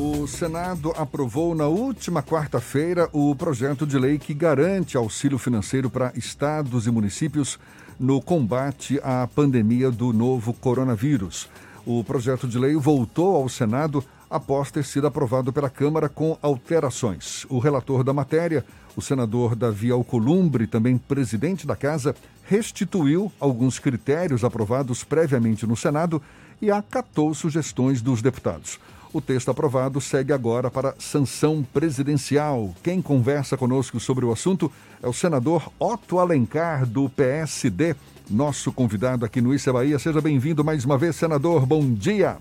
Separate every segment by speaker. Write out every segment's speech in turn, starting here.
Speaker 1: O Senado aprovou na última quarta-feira o projeto de lei que garante auxílio financeiro para estados e municípios no combate à pandemia do novo coronavírus. O projeto de lei voltou ao Senado após ter sido aprovado pela Câmara com alterações. O relator da matéria, o senador Davi Alcolumbre, também presidente da Casa, restituiu alguns critérios aprovados previamente no Senado e acatou sugestões dos deputados. O texto aprovado segue agora para sanção presidencial. Quem conversa conosco sobre o assunto é o senador Otto Alencar, do PSD, nosso convidado aqui no Issa Bahia. Seja bem-vindo mais uma vez, senador. Bom dia.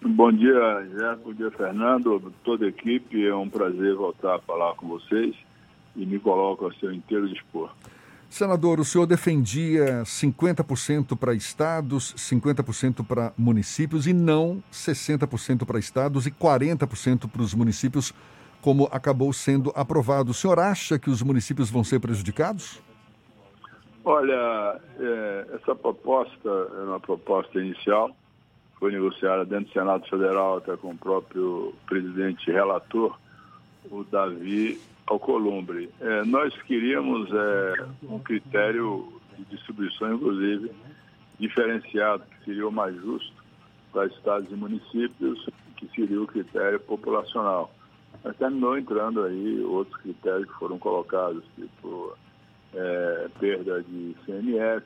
Speaker 2: Bom dia, Jé, bom dia, Fernando, toda a equipe. É um prazer voltar a falar com vocês e me coloco ao seu inteiro dispor.
Speaker 1: Senador, o senhor defendia 50% para estados, 50% para municípios e não 60% para estados e 40% para os municípios, como acabou sendo aprovado. O senhor acha que os municípios vão ser prejudicados?
Speaker 2: Olha, é, essa proposta é uma proposta inicial, foi negociada dentro do Senado Federal até com o próprio presidente relator, o Davi Alcolumbre. É, nós queríamos é, um critério de distribuição, inclusive, diferenciado, que seria o mais justo para estados e municípios, que seria o critério populacional. Mas terminou entrando aí outros critérios que foram colocados, tipo é, perda de CMS,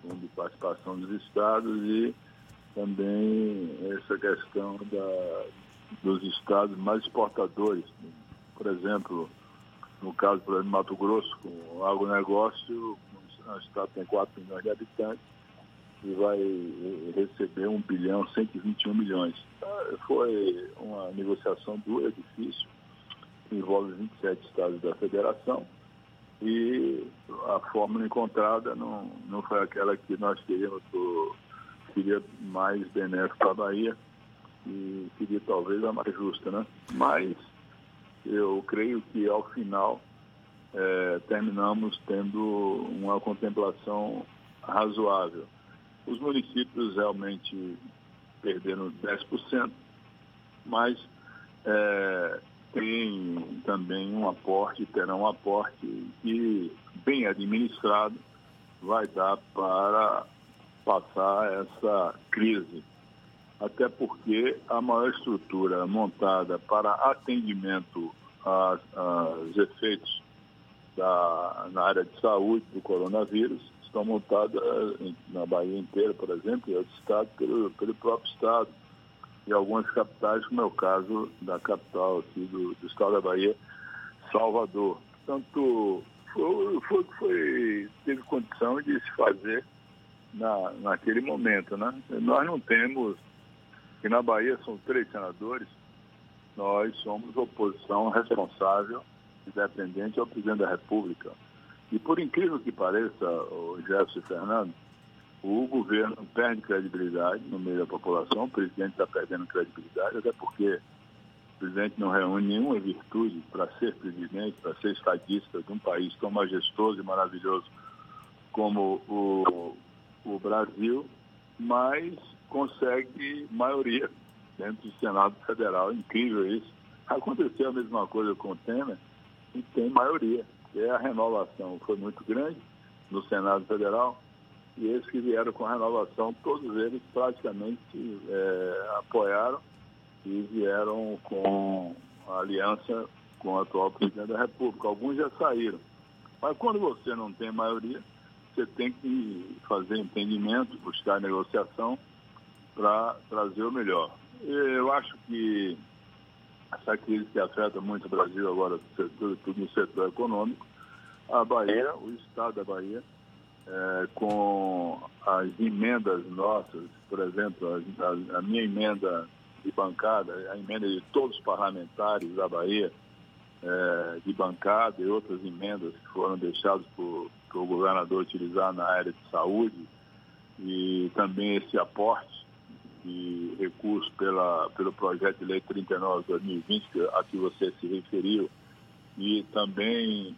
Speaker 2: fundo de participação dos estados e também essa questão da, dos estados mais exportadores. Por exemplo, no caso, por exemplo, Mato Grosso, com o agronegócio, o estado tem 4 milhões de habitantes e vai receber 1 bilhão 121 milhões. Ah, foi uma negociação dura, difícil, envolve 27 estados da federação e a fórmula encontrada não, não foi aquela que nós queríamos, seria mais benéfica para a Bahia e seria talvez a mais justa, né? Mas eu creio que ao final é, terminamos tendo uma contemplação razoável. Os municípios realmente perderam 10%, mas é, tem também um aporte, terão um aporte que, bem administrado, vai dar para passar essa crise até porque a maior estrutura montada para atendimento aos efeitos da, na área de saúde do coronavírus estão montadas na Bahia inteira, por exemplo, e outros estados pelo, pelo próprio estado e algumas capitais, como é o caso da capital aqui do, do estado da Bahia, Salvador. Portanto, foi, foi, foi, teve condição de se fazer na, naquele momento. Né? Nós não temos que na Bahia são três senadores, nós somos oposição responsável, independente ao presidente da República. E por incrível que pareça, o Jefferson Fernando, o governo perde credibilidade no meio da população, o presidente está perdendo credibilidade, até porque o presidente não reúne nenhuma virtude para ser presidente, para ser estadista de um país tão majestoso e maravilhoso como o, o Brasil, mas consegue maioria dentro do Senado Federal. Incrível isso. Aconteceu a mesma coisa com o Temer e tem maioria. E a renovação foi muito grande no Senado Federal e esses que vieram com a renovação, todos eles praticamente é, apoiaram e vieram com a aliança com o atual presidente da República. Alguns já saíram. Mas quando você não tem maioria, você tem que fazer entendimento, buscar negociação para trazer o melhor. Eu acho que essa crise que afeta muito o Brasil agora, tudo no setor econômico, a Bahia, o Estado da Bahia, é, com as emendas nossas, por exemplo, a, a, minha emenda de bancada, a emenda de todos os parlamentares da Bahia, é, de bancada e outras emendas que foram deixadas por, o governador utilizar na área de saúde, e também esse aporte de recurso pela, pelo projeto de lei 39-2020, a que você se referiu, e também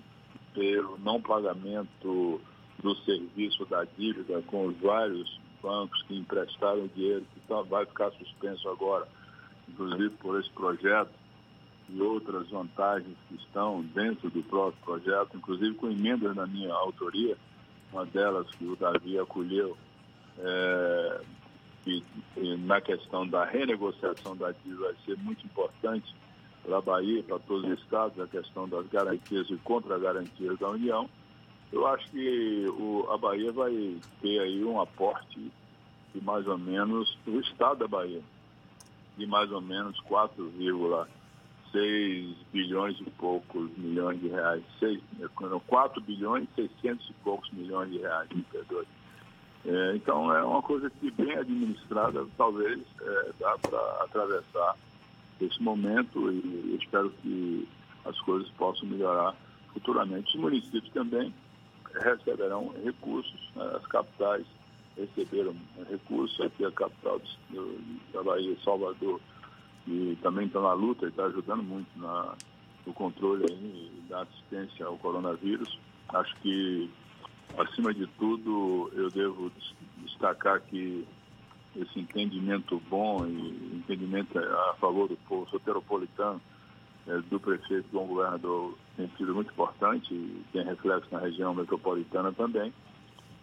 Speaker 2: pelo não pagamento do serviço da dívida com os vários bancos que emprestaram dinheiro, que tá, vai ficar suspenso agora inclusive por esse projeto e outras vantagens que estão dentro do próprio projeto, inclusive com emendas na minha autoria, uma delas que o Davi acolheu, é, e, e na questão da renegociação da dívida vai ser muito importante para a Bahia, para todos os estados, a questão das garantias e contra-garantias da União. Eu acho que o, a Bahia vai ter aí um aporte de mais ou menos, o estado da Bahia, de mais ou menos 4,6 bilhões e poucos milhões de reais. 6, 4 bilhões e 600 e poucos milhões de reais, me perdoe. É, então é uma coisa que bem administrada, talvez é, dá para atravessar esse momento e espero que as coisas possam melhorar futuramente. Os municípios também receberão recursos, né? as capitais receberam recursos, aqui a capital da Bahia, Salvador, e também está na luta e está ajudando muito na, no controle aí, da assistência ao coronavírus. Acho que, acima de tudo, eu devo destacar que esse entendimento bom e entendimento a favor do povo soteropolitano é, do prefeito do governador tem sido muito importante e tem reflexo na região metropolitana também.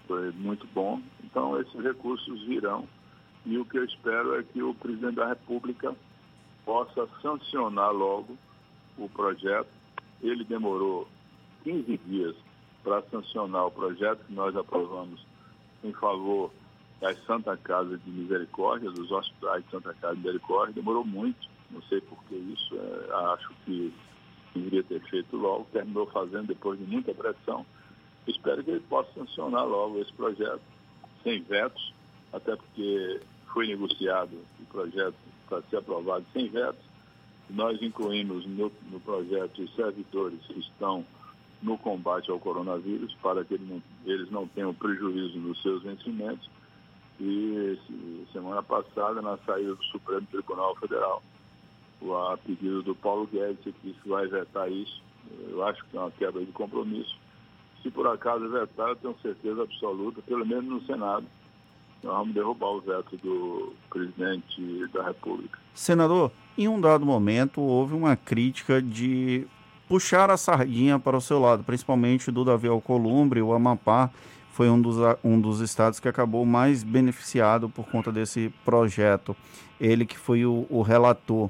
Speaker 2: Foi muito bom. Então, esses recursos virão e o que eu espero é que o presidente da República possa sancionar logo o projeto. Ele demorou 15 dias para sancionar o projeto que nós aprovamos em favor das Santa Casa de Misericórdia, dos hospitais de Santa Casa de Misericórdia, demorou muito, não sei por que isso, é, acho que deveria ter feito logo, terminou fazendo depois de muita pressão. Espero que ele possa sancionar logo esse projeto, sem vetos, até porque foi negociado o projeto para ser aprovado sem vetos. Nós incluímos no, no projeto os servidores que estão no combate ao coronavírus, para que eles não tenham prejuízo nos seus vencimentos e semana passada, na saída do Supremo Tribunal Federal, a pedido do Paulo Guedes, que disse que vai vetar isso. Eu acho que é uma quebra de compromisso. Se por acaso vetar, eu tenho certeza absoluta, pelo menos no Senado, nós vamos derrubar o veto do presidente da República.
Speaker 3: Senador, em um dado momento houve uma crítica de puxar a sardinha para o seu lado, principalmente do Davi Alcolumbre, o Amapá, foi um dos, um dos estados que acabou mais beneficiado por conta desse projeto. Ele que foi o, o relator.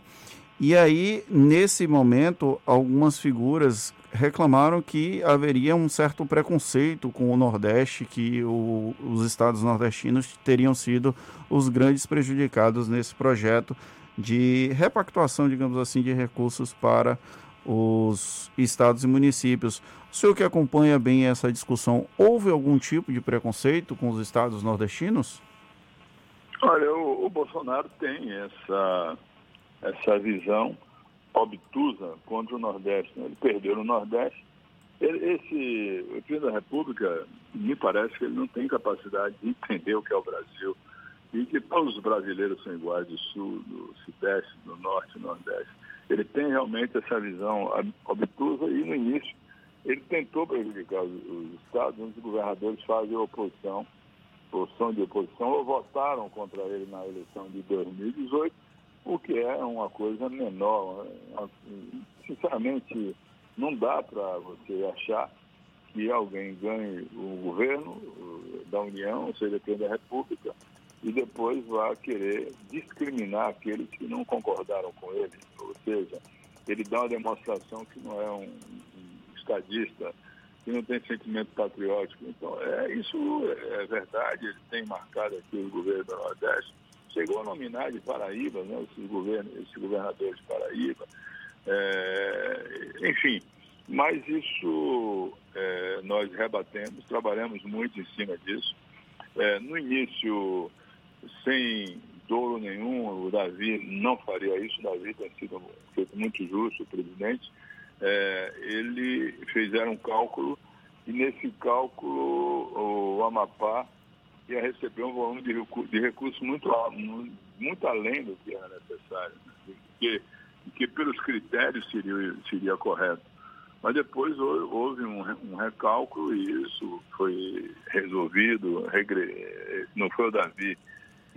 Speaker 3: E aí, nesse momento, algumas figuras reclamaram que haveria um certo preconceito com o Nordeste, que o, os estados nordestinos teriam sido os grandes prejudicados nesse projeto de repactuação, digamos assim, de recursos para os estados e municípios. O senhor que acompanha bem essa discussão, houve algum tipo de preconceito com os estados nordestinos?
Speaker 2: Olha, o, o Bolsonaro tem essa, essa visão obtusa contra o Nordeste. Né? Ele perdeu no Nordeste. Ele, esse, o da República, me parece que ele não tem capacidade de entender o que é o Brasil e que todos os brasileiros são iguais do Sul, do Sudeste, do Norte e Nordeste ele tem realmente essa visão obtusa e no início ele tentou prejudicar os, os estados, onde os governadores fazem oposição, posição de oposição, ou votaram contra ele na eleição de 2018, o que é uma coisa menor. Sinceramente, não dá para você achar que alguém ganhe o governo da União, seja, quem da República, e depois vai querer discriminar aqueles que não concordaram com ele. Ou seja, ele dá uma demonstração que não é um, estadista, que não tem sentimento patriótico. Então, é, isso é verdade, ele tem marcado aqui o governo do Nordeste. Chegou a nominar de Paraíba, né, esses, governos, esses governadores de Paraíba. É, enfim, mas isso é, nós rebatemos, trabalhamos muito em cima disso. É, no início, sem dolo nenhum, o Davi não faria isso, o Davi tem sido feito muito justo, o presidente. É, ele fizeram um cálculo e nesse cálculo o Amapá ia receber um volume de, recursos, de recursos muito, muito além do que era necessário, né? que, que pelos critérios seria, seria correto. Mas depois houve um, um recálculo e isso foi resolvido, regre... não foi o Davi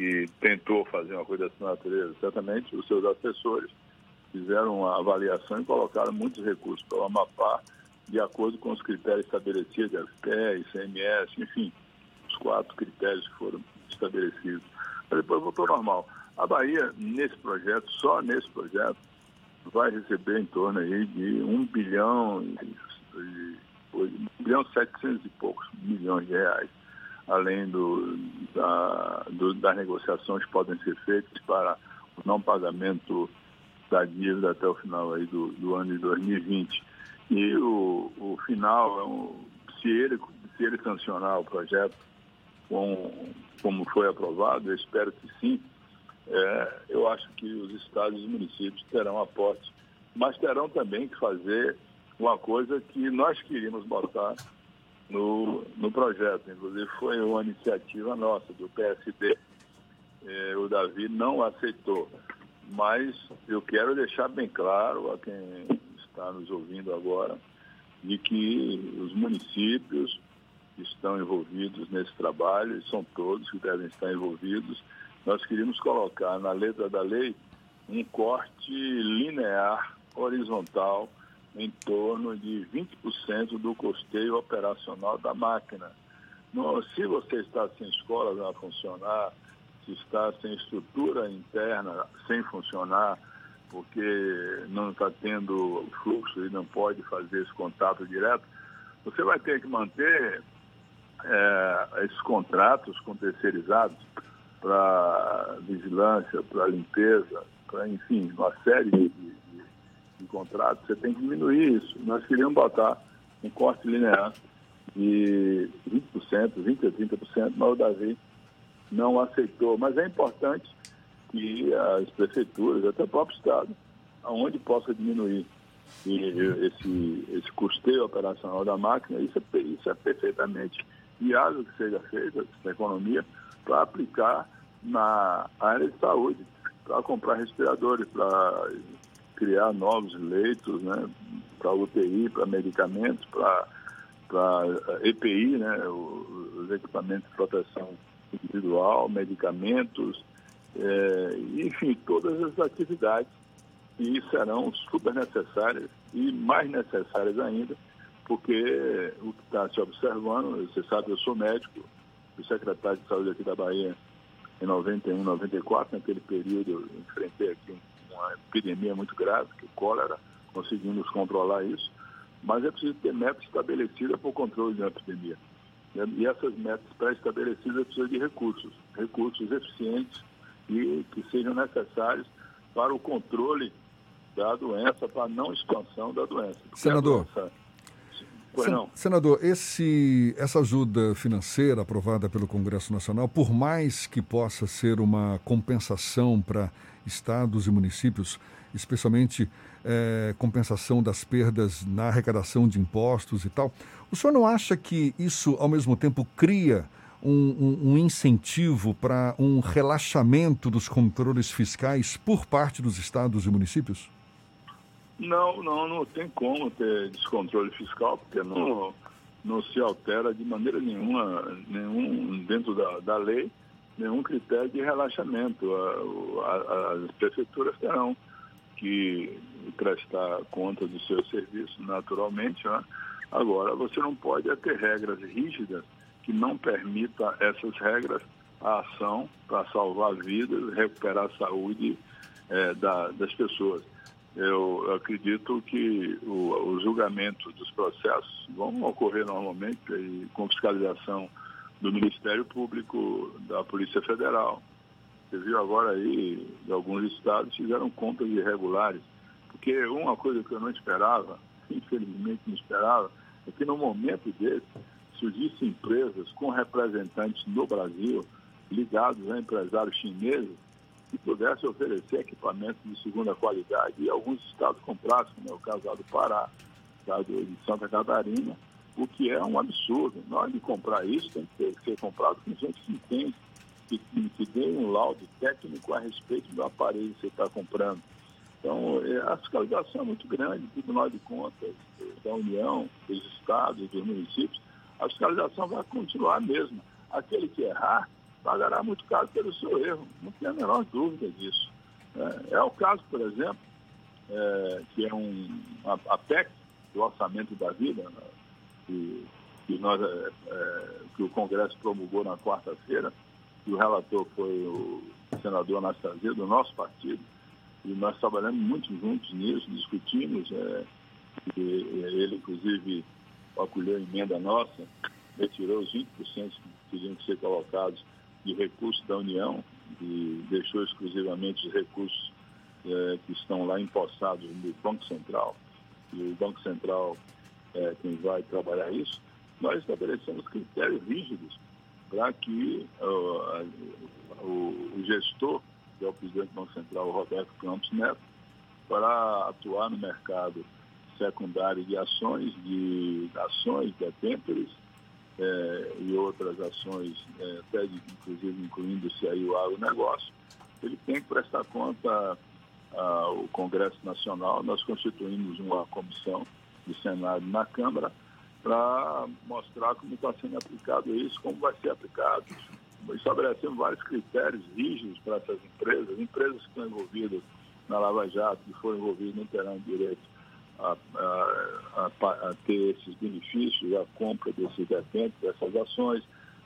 Speaker 2: que tentou fazer uma coisa dessa natureza. Certamente os seus assessores fizeram uma avaliação e colocaram muitos recursos para o Amapá de acordo com os critérios estabelecidos, FPE, ICMS, enfim, os quatro critérios que foram estabelecidos. Mas depois voltou normal. A Bahia, nesse projeto, só nesse projeto, vai receber em torno aí de 1 bilhão e, 1 bilhão e 700 e poucos milhões de reais, além do, da, do, das negociações que podem ser feitas para o não pagamento da dívida até o final aí do, do ano de 2020. E o, o final, é um, se, ele, se ele sancionar o projeto com, como foi aprovado, eu espero que sim, é, eu acho que os estados e os municípios terão aporte, mas terão também que fazer uma coisa que nós queríamos botar no, no projeto. Inclusive foi uma iniciativa nossa, do PSD. É, o Davi não aceitou. Mas eu quero deixar bem claro a quem está nos ouvindo agora de que os municípios estão envolvidos nesse trabalho, e são todos que devem estar envolvidos, nós queríamos colocar na letra da lei um corte linear, horizontal, em torno de 20% do custeio operacional da máquina. No, se você está sem escola a funcionar, se está sem estrutura interna sem funcionar, porque não está tendo fluxo e não pode fazer esse contato direto, você vai ter que manter é, esses contratos com terceirizados para vigilância, para limpeza, para, enfim, uma série de, de, contratos, você tem que diminuir isso. Nós queríamos botar um corte linear de 20%, 20% a 30%, mas o Davi não aceitou. Mas é importante que as prefeituras, até o próprio Estado, aonde possa diminuir esse, esse custeio operacional da máquina, isso é, isso é perfeitamente viável que seja feito na economia para aplicar na área de saúde, para comprar respiradores, para criar novos leitos, né, para UTI, para medicamentos, para EPI, né, os equipamentos de proteção individual, medicamentos, é, enfim, todas as atividades que serão super necessárias e mais necessárias ainda porque o que está se observando, você sabe, eu sou médico, fui secretário de saúde aqui da Bahia em 91, 94, naquele período eu enfrentei aqui uma epidemia muito grave, que o cólera, conseguimos controlar isso, mas é preciso ter metas estabelecidas para o controle de uma epidemia. E essas metas pré-estabelecidas precisam de recursos, recursos eficientes e que sejam necessários para o controle da doença, para a não expansão da doença.
Speaker 1: Senador. Doença, Sen senador, esse, essa ajuda financeira aprovada pelo Congresso Nacional, por mais que possa ser uma compensação para estados e municípios, especialmente é, compensação das perdas na arrecadação de impostos e tal, o senhor não acha que isso, ao mesmo tempo, cria um, um, um incentivo para um relaxamento dos controles fiscais por parte dos estados e municípios?
Speaker 2: Não, não, não tem como ter descontrole fiscal, porque não, não se altera de maneira nenhuma, nenhum, dentro da, da lei, nenhum critério de relaxamento. A, a, as prefeituras terão que prestar conta do seu serviço naturalmente. Né? Agora, você não pode ter regras rígidas que não permita essas regras a ação para salvar vidas, recuperar a saúde é, da, das pessoas eu acredito que o, o julgamento dos processos vão ocorrer normalmente aí, com fiscalização do Ministério Público, da Polícia Federal. Você viu agora aí, alguns estados fizeram contas irregulares, porque uma coisa que eu não esperava, infelizmente não esperava, é que no momento desse surgissem empresas com representantes no Brasil ligados a empresários chineses que pudesse oferecer equipamentos de segunda qualidade. E alguns estados comprassem, como é o caso do Pará, caso de Santa Catarina, o que é um absurdo. Na hora de comprar isso, tem que ser comprado com gente que entende, que, que dê um laudo técnico a respeito do aparelho que você está comprando. Então, é, a fiscalização é muito grande, Tribunal de Contas da União, dos estados, dos municípios, a fiscalização vai continuar a mesma. Aquele que errar pagará muito caro pelo seu erro, não tem a menor dúvida disso. É, é o caso, por exemplo, é, que é um, a, a PEC, do orçamento da vida, né, que, que, nós, é, é, que o Congresso promulgou na quarta-feira, e o relator foi o senador Anastasia, do nosso partido, e nós trabalhamos muito juntos nisso, discutimos, é, e, ele inclusive acolheu a emenda nossa, retirou os 20% que teriam que ser colocados de recursos da União e deixou exclusivamente os recursos é, que estão lá empossados no Banco Central, e o Banco Central é quem vai trabalhar isso, nós estabelecemos critérios rígidos para que uh, o, o, gestor, que é o presidente do Banco Central, Roberto Campos Neto, para atuar no mercado secundário de ações, de ações, debêntures é, e outras ações, é, até de, inclusive incluindo-se aí o agronegócio, ele tem que prestar conta ao Congresso Nacional. Nós constituímos uma comissão do Senado na Câmara para mostrar como está sendo aplicado isso, como vai ser aplicado. Estabelecemos vários critérios rígidos para essas empresas, empresas que estão envolvidas na Lava Jato, que foram envolvidas não terão direito a, a, a, ter esses benefícios, a compra desses detentos, dessas ações,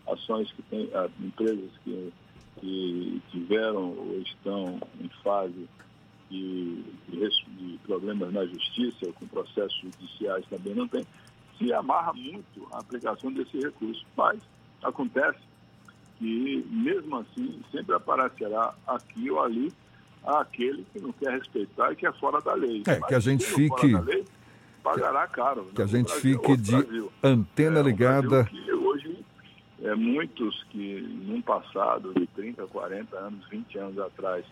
Speaker 2: ações que têm, empresas que, que tiveram ou estão em fase de, de, problemas na justiça, com processos judiciais também não tem, se amarra muito a aplicação desse recurso. Mas acontece que, mesmo assim, sempre aparecerá aqui ou ali aquele que não quer respeitar e que é fora da lei.
Speaker 1: É, Mas que a gente fique.
Speaker 2: Lei, pagará caro.
Speaker 1: Que a gente Brasil, fique de Brasil. antena é, ligada.
Speaker 2: que hoje, é, muitos que, num passado de 30, 40 anos, 20 anos atrás,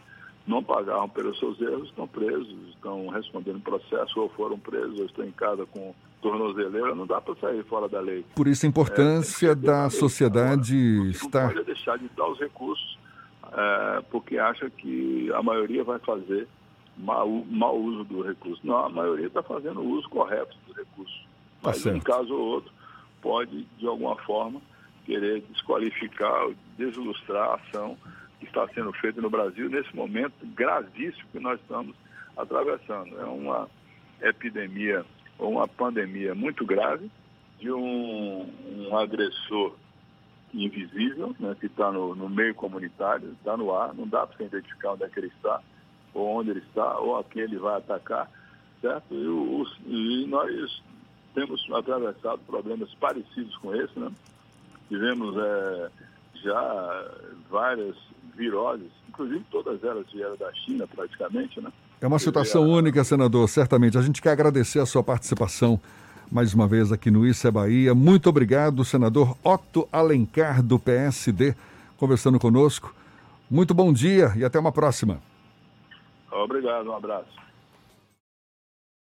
Speaker 2: não pagaram pelos seus erros, estão presos, estão respondendo processo, ou foram presos, ou estão em casa com tornozeleira, não dá para sair fora da lei.
Speaker 1: Por isso a importância é, da sociedade estar...
Speaker 2: Não pode deixar de dar os recursos, é, porque acha que a maioria vai fazer mau, mau uso do recurso. Não, a maioria está fazendo o uso correto do recurso. Tá Mas, tá um caso ou outro, pode, de alguma forma, querer desqualificar, desilustrar a ação que está sendo feito no Brasil nesse momento gravíssimo que nós estamos atravessando. É uma epidemia ou uma pandemia muito grave de um, um agressor invisível, né, que está no, no, meio comunitário, está no ar, não dá para você identificar onde é que ele está, ou onde ele está, ou a quem ele vai atacar, certo? E, o, e nós temos atravessado problemas parecidos com esse, né? Tivemos é, já várias viroses, inclusive todas elas vieram da China praticamente, né?
Speaker 1: É uma situação única, senador, certamente. A gente quer agradecer a sua participação mais uma vez aqui no Isso é Bahia. Muito obrigado, senador Otto Alencar, do PSD, conversando conosco. Muito bom dia e até uma próxima.
Speaker 2: Obrigado, um abraço.